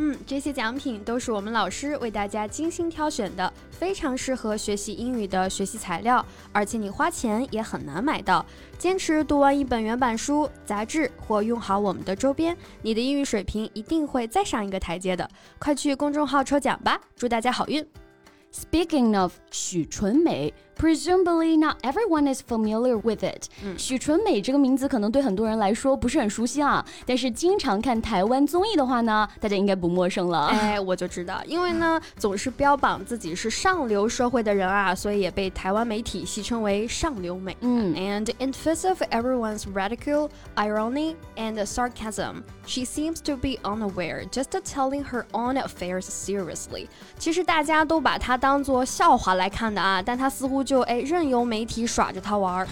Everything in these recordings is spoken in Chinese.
嗯，这些奖品都是我们老师为大家精心挑选的，非常适合学习英语的学习材料，而且你花钱也很难买到。坚持读完一本原版书、杂志或用好我们的周边，你的英语水平一定会再上一个台阶的。快去公众号抽奖吧，祝大家好运！Speaking of 许纯美。Presumably, not everyone is familiar with it. 许纯美这个名字可能对很多人来说不是很熟悉啊，但是经常看台湾综艺的话呢，大家应该不陌生了。哎，我就知道，因为呢总是标榜自己是上流社会的人啊，所以也被台湾媒体戏称为上流美。嗯，And in face of everyone's ridicule, irony, and sarcasm, she seems to be unaware, just telling her own affairs seriously. 其实大家都把她当做笑话来看的啊，但她似乎。 就哎，任由媒体耍着他玩儿。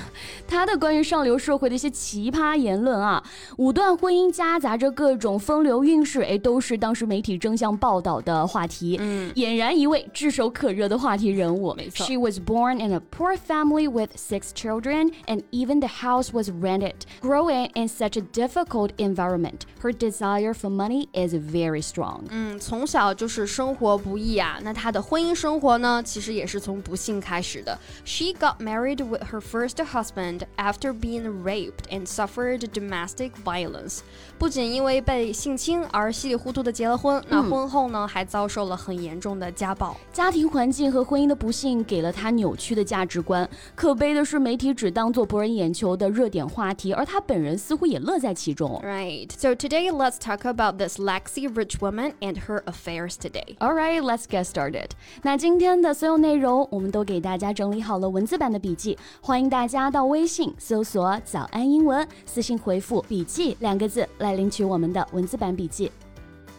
他的关于上流社会的一些奇葩言论啊，五段婚姻夹杂着各种风流韵事，哎，都是当时媒体争相报道的话题。嗯，俨然一位炙手可热的话题人物。没错。She was born in a poor family with six children, and even the house was rented. Growing in such a difficult environment, her desire for money is very strong. 嗯，从小就是生活不易啊。那她的婚姻生活呢，其实也是从不幸开始的。she got married with her first husband after being raped and suffered domestic violence. 不仅因为被性侵而稀里糊涂的结了婚，那婚后呢还遭受了很严重的家暴。家庭环境和婚姻的不幸给了她扭曲的价值观。可悲的是，媒体只当做博人眼球的热点话题，而她本人似乎也乐在其中。Right. So today let's talk about this Lexi rich woman and her affairs today. All right, let's get started. 那今天的所有内容，我们都给大家整理。 理好了文字版的笔记，欢迎大家到微信搜索“早安英文”，私信回复“笔记”两个字来领取我们的文字版笔记。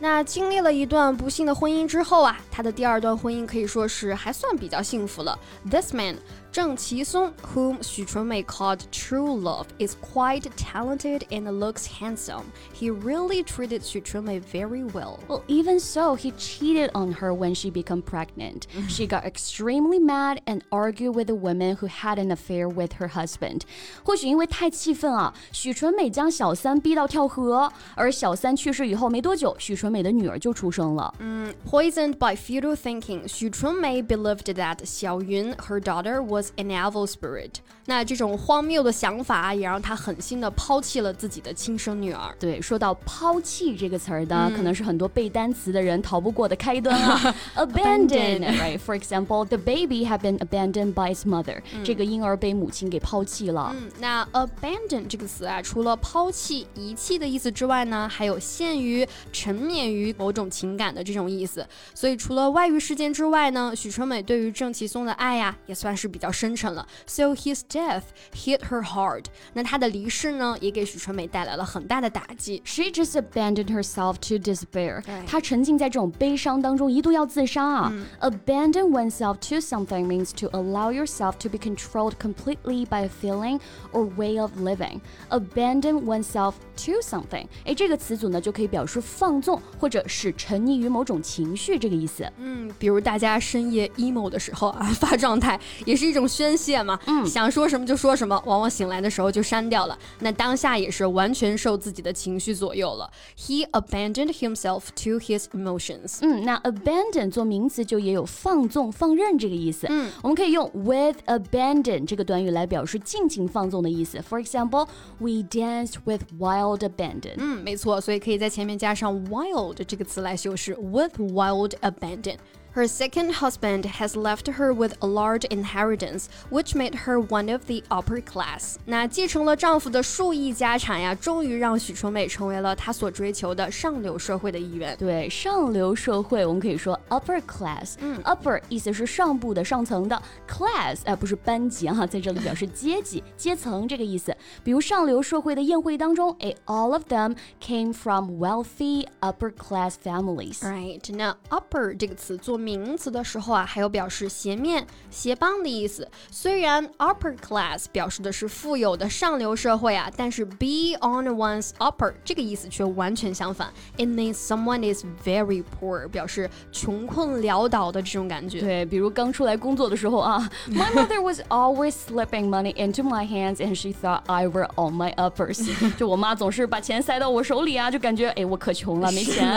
那经历了一段不幸的婚姻之后啊，他的第二段婚姻可以说是还算比较幸福了。This man 郑其松，whom 许纯美 called true love, is quite talented and looks handsome. He really treated 许纯美 very well. Well, even so, he cheated on her when she became pregnant. she got extremely mad and argued with the woman who had an affair with her husband. 或许因为太气愤啊，许纯美将小三逼到跳河，而小三去世以后没多久，许纯 美的女儿就出生了。嗯，poisoned by futile thinking, 许纯美 believed that 小云 her daughter was an evil spirit。那这种荒谬的想法也让她狠心的抛弃了自己的亲生女儿。对，说到抛弃这个词儿呢，可能是很多背单词的人逃不过的开端啊。Abandon, right? For example, the baby had been abandoned by its mother. 这个婴儿被母亲给抛弃了。嗯，那 abandon 这个词啊，除了抛弃、遗弃的意思之外呢，还有限于、沉湎 于某种情感的这种意思。所以除了外遇事件之外呢，许纯美对于郑其松的爱呀，也算是比较深沉了。So his death hit her hard。那他的离世呢，也给许纯美带来了很大的打击。She just abandoned herself to despair。她沉浸在这种悲伤当中，一度要自杀啊。Abandon oneself to something means to allow yourself to be controlled completely by a feeling or way of living. Abandon oneself to something，哎，这个词组呢就可以表示放纵 或者是沉溺于某种情绪这个意思。嗯，比如大家深夜 emo 的时候啊，发状态也是一种宣泄嘛，嗯，想说什么就说什么，往往醒来的时候就删掉了。那当下也是完全受自己的情绪左右了。He abandoned himself to his emotions。嗯，那 abandon 做名词就也有放纵、放任这个意思。嗯，我们可以用 with abandon 这个短语来表示尽情放纵的意思。For example, we danced with wild abandon。嗯，没错，所以可以在前面加上 wild 这个词来修饰 with wild abandon。 Her second husband has left her with a large inheritance, which made her one of the upper class. 那继承了丈夫的数亿家产呀，终于让许纯美成为了她所追求的上流社会的一员。对，上流社会我们可以说 upper class。嗯，upper 意思是上部的、上层的，class 哎、不是班级哈、在这里表示阶级、阶层这个意思。比如上流社会的宴会当中，哎，all of them came from wealthy upper class families。 Right，那 upper 这个词做 名词的时候啊，还有表示鞋面、鞋帮的意思。虽然 upper class 表示的是富有的上流社会啊，但是 be on one's upper 这个意思却完全相反。It means someone is very poor，表示穷困潦倒的这种感觉。对，比如刚出来工作的时候啊，My mother was always slipping money into my hands and she thought I were on my uppers。就我妈总是把钱塞到我手里啊，就感觉哎我可穷了，没钱。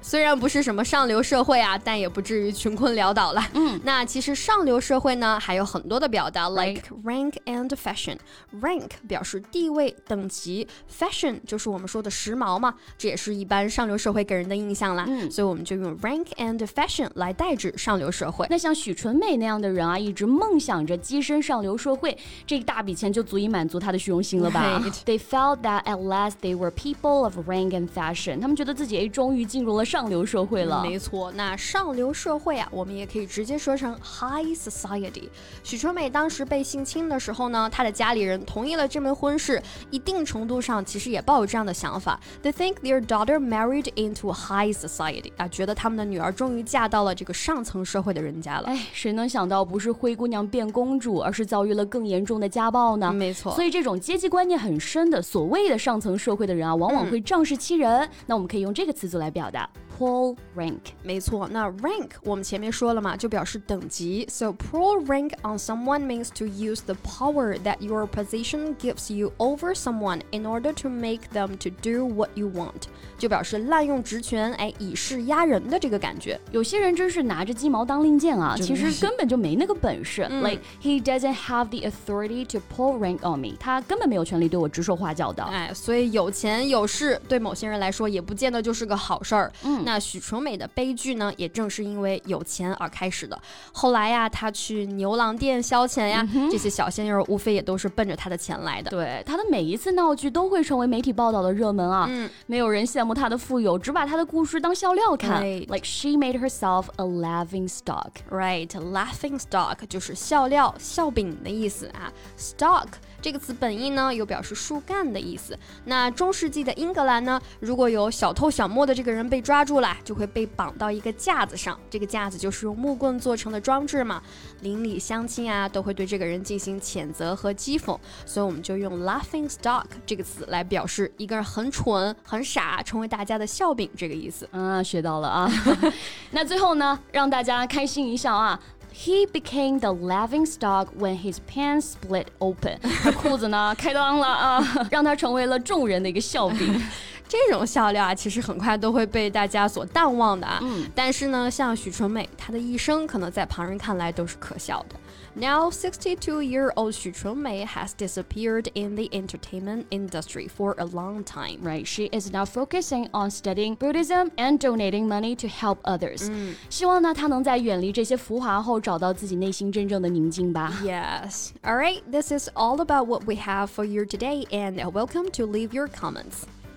虽然不是什么上流社会啊，但也不至于穷困潦倒了。嗯，那其实上流社会呢，还有很多的表达，like rank and fashion。rank 表示地位等级，fashion 就是我们说的时髦嘛，这也是一般上流社会给人的印象啦。嗯，所以我们就用 rank and fashion 来代指上流社会。那像许纯美那样的人啊，一直梦想着跻身上流社会，这一大笔钱就足以满足他的虚荣心了吧？They felt that at last they were people of rank and fashion。他们觉得自己哎，终于进入了上流社会了。没错，那上流社会啊，我们也可以直接说成 high society。许春美当时被性侵的时候呢，她的家里人同意了这门婚事，一定程度上其实也抱有这样的想法。They think their daughter married into high society 啊，觉得他们的女儿终于嫁到了这个上层社会的人家了。哎，谁能想到不是灰姑娘变公主，而是遭遇了更严重的家暴呢？没错，所以这种阶级观念很深的所谓的上层社会的人啊，往往会仗势欺人。那我们可以用这个词组来表达。Pull rank，没错。那 rank 我们前面说了嘛，就表示等级。So pull rank on someone means to use the power that your position gives you over someone in order to make them to do what you want，就表示滥用职权，哎，以势压人的这个感觉。有些人真是拿着鸡毛当令箭啊，其实根本就没那个本事。Like he doesn't have the authority to pull rank on me，他根本没有权利对我指手画脚的。哎，所以有钱有势对某些人来说也不见得就是个好事儿。嗯。那许纯美的悲剧呢，也正是因为有钱而开始的。后来呀，她去牛郎店消遣呀，这些小鲜肉无非也都是奔着她的钱来的。对，她的每一次闹剧都会成为媒体报道的热门啊。嗯，没有人羡慕她的富有，只把她的故事当笑料看。Like she made herself a laughing stock. Right, laughing stock 就是笑料、笑柄的意思啊。Stock 这个词本意呢，有表示树干的意思。那中世纪的英格兰呢，如果有小偷小摸的这个人被抓住了，就会被绑到一个架子上。这个架子就是用木棍做成的装置嘛。邻里乡亲啊，都会对这个人进行谴责和讥讽。所以我们就用 laughing stock 这个词来表示一个人很蠢、很傻，成为大家的笑柄这个意思。啊，学到了啊。那最后呢，让大家开心一笑啊。He became the laughing stock when his pants split open。他裤子呢开裆了啊，让他成为了众人的一个笑柄。 这种笑料啊，其实很快都会被大家所淡忘的啊。嗯，但是呢，像许纯美，她的一生可能在旁人看来都是可笑的。Now, 62-year-old Xu Chunmei has disappeared in the entertainment industry for a long time. Right, she is now focusing on studying Buddhism and donating money to help others. 嗯，希望呢，她能在远离这些浮华后，找到自己内心真正的宁静吧。Yes. All right, this is all about what we have for you today, and welcome to leave your comments.